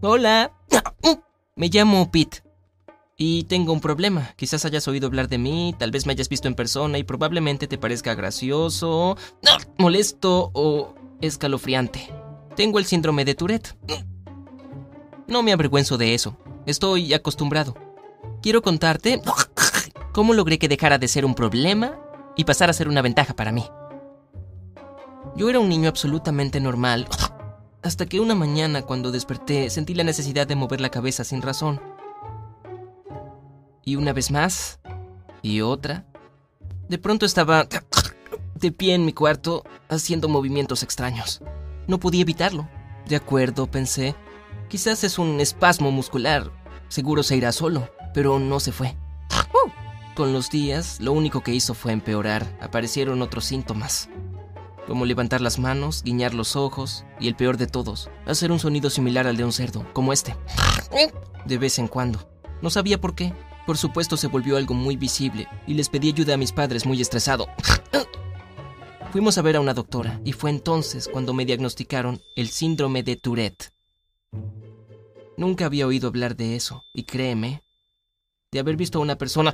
Hola. Me llamo Pete. Y tengo un problema. Quizás hayas oído hablar de mí, tal vez me hayas visto en persona y probablemente te parezca gracioso, molesto o escalofriante. Tengo el síndrome de Tourette. No me avergüenzo de eso. Estoy acostumbrado. Quiero contarte cómo logré que dejara de ser un problema y pasara a ser una ventaja para mí. Yo era un niño absolutamente normal, hasta que una mañana cuando desperté sentí la necesidad de mover la cabeza sin razón. Y una vez más, y otra. De pronto estaba de pie en mi cuarto haciendo movimientos extraños. No podía evitarlo. De acuerdo, pensé. Quizás es un espasmo muscular. Seguro se irá solo, pero no se fue. Con los días, lo único que hizo fue empeorar. Aparecieron otros síntomas. Como levantar las manos, guiñar los ojos y el peor de todos, hacer un sonido similar al de un cerdo, como este. De vez en cuando. No sabía por qué. Por supuesto se volvió algo muy visible y les pedí ayuda a mis padres muy estresado. Fuimos a ver a una doctora y fue entonces cuando me diagnosticaron el síndrome de Tourette. Nunca había oído hablar de eso y créeme, de haber visto a una persona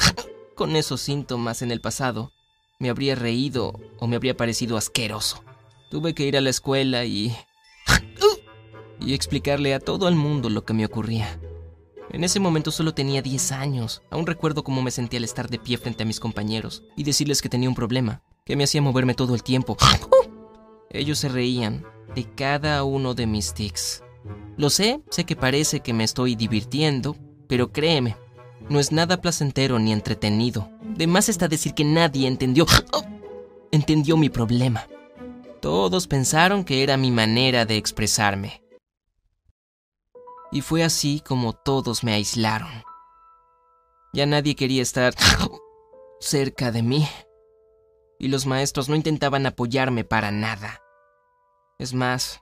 con esos síntomas en el pasado, me habría reído o me habría parecido asqueroso. Tuve que ir a la escuela y... y explicarle a todo el mundo lo que me ocurría. En ese momento solo tenía 10 años. Aún recuerdo cómo me sentía al estar de pie frente a mis compañeros y decirles que tenía un problema, que me hacía moverme todo el tiempo. Ellos se reían de cada uno de mis tics. Lo sé, sé que parece que me estoy divirtiendo, pero créeme, no es nada placentero ni entretenido. De más está decir que nadie entendió. entendió mi problema. Todos pensaron que era mi manera de expresarme y fue así como todos me aislaron. Ya nadie quería estar cerca de mí, y los maestros no intentaban apoyarme para nada. Es más,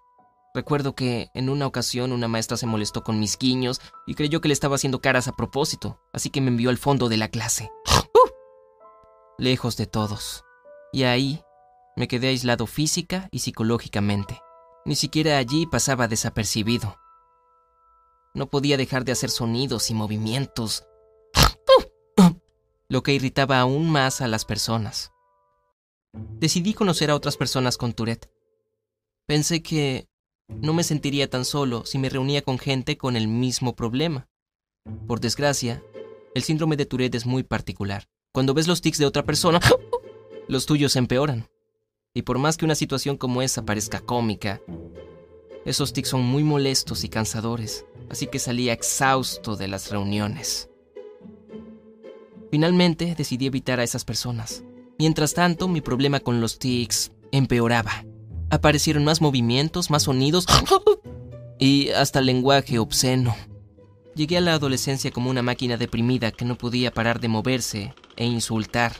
recuerdo que en una ocasión una maestra se molestó con mis guiños y creyó que le estaba haciendo caras a propósito, así que me envió al fondo de la clase. Lejos de todos. Y ahí me quedé aislado física y psicológicamente. Ni siquiera allí pasaba desapercibido. No podía dejar de hacer sonidos y movimientos, lo que irritaba aún más a las personas. Decidí conocer a otras personas con Tourette. Pensé que no me sentiría tan solo si me reunía con gente con el mismo problema. Por desgracia, el síndrome de Tourette es muy particular. Cuando ves los tics de otra persona, los tuyos empeoran. Y por más que una situación como esa parezca cómica, esos tics son muy molestos y cansadores así que salía exhausto de las reuniones. Finalmente decidí evitar a esas personas. Mientras tanto, mi problema con los tics empeoraba. Aparecieron más movimientos, más sonidos y hasta lenguaje obsceno. Llegué a la adolescencia como una máquina deprimida que no podía parar de moverse e insultar.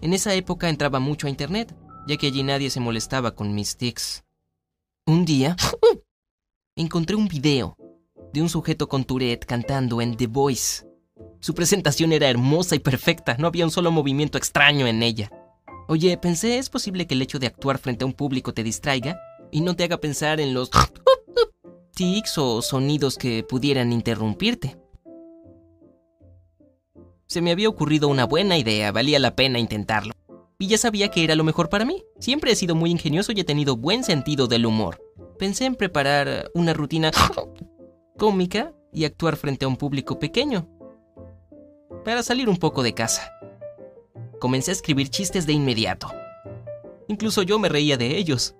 En esa época entraba mucho a internet, ya que allí nadie se molestaba con mis tics. Un día encontré un video de un sujeto con Tourette cantando en The Voice. Su presentación era hermosa y perfecta, no había un solo movimiento extraño en ella. Oye, pensé, ¿es posible que el hecho de actuar frente a un público te distraiga y no te haga pensar en los tics o sonidos que pudieran interrumpirte? Se me había ocurrido una buena idea, valía la pena intentarlo y ya sabía que era lo mejor para mí. Siempre he sido muy ingenioso y he tenido buen sentido del humor. Pensé en preparar una rutina cómica y actuar frente a un público pequeño. Para salir un poco de casa. Comencé a escribir chistes de inmediato. Incluso yo me reía de ellos.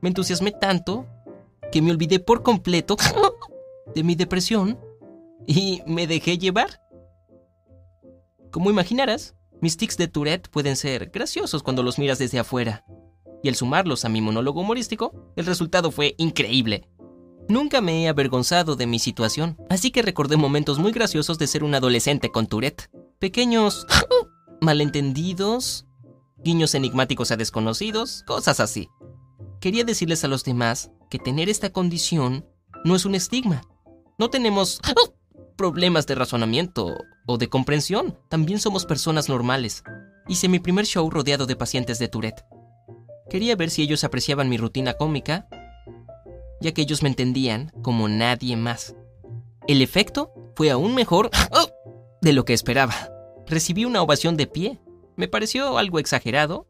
Me entusiasmé tanto que me olvidé por completo de mi depresión y me dejé llevar. Como imaginarás, mis tics de Tourette pueden ser graciosos cuando los miras desde afuera. Y al sumarlos a mi monólogo humorístico, el resultado fue increíble. Nunca me he avergonzado de mi situación, así que recordé momentos muy graciosos de ser un adolescente con Tourette. Pequeños malentendidos, guiños enigmáticos a desconocidos, cosas así. Quería decirles a los demás que tener esta condición no es un estigma. No tenemos problemas de razonamiento o de comprensión. También somos personas normales. Hice mi primer show rodeado de pacientes de Tourette. Quería ver si ellos apreciaban mi rutina cómica ya que ellos me entendían como nadie más. El efecto fue aún mejor de lo que esperaba. Recibí una ovación de pie. Me pareció algo exagerado,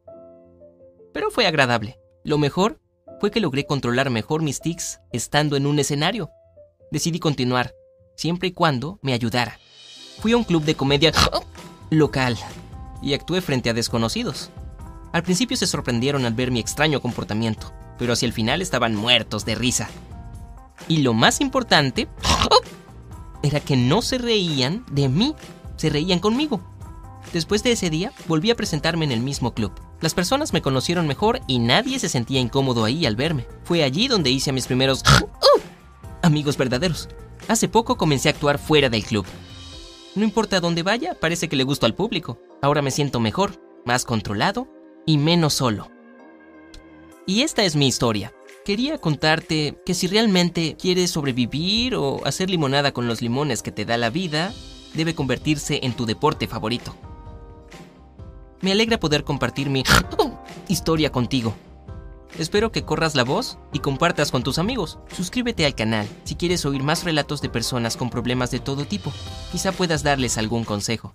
pero fue agradable. Lo mejor fue que logré controlar mejor mis tics estando en un escenario. Decidí continuar, siempre y cuando me ayudara. Fui a un club de comedia local y actué frente a desconocidos. Al principio se sorprendieron al ver mi extraño comportamiento, pero hacia el final estaban muertos de risa. Y lo más importante era que no se reían de mí, se reían conmigo. Después de ese día, volví a presentarme en el mismo club. Las personas me conocieron mejor y nadie se sentía incómodo ahí al verme. Fue allí donde hice a mis primeros amigos verdaderos. Hace poco comencé a actuar fuera del club. No importa dónde vaya, parece que le gusto al público. Ahora me siento mejor, más controlado y menos solo. Y esta es mi historia. Quería contarte que si realmente quieres sobrevivir o hacer limonada con los limones que te da la vida, debe convertirse en tu deporte favorito. Me alegra poder compartir mi historia contigo. Espero que corras la voz y compartas con tus amigos. Suscríbete al canal si quieres oír más relatos de personas con problemas de todo tipo. Quizá puedas darles algún consejo.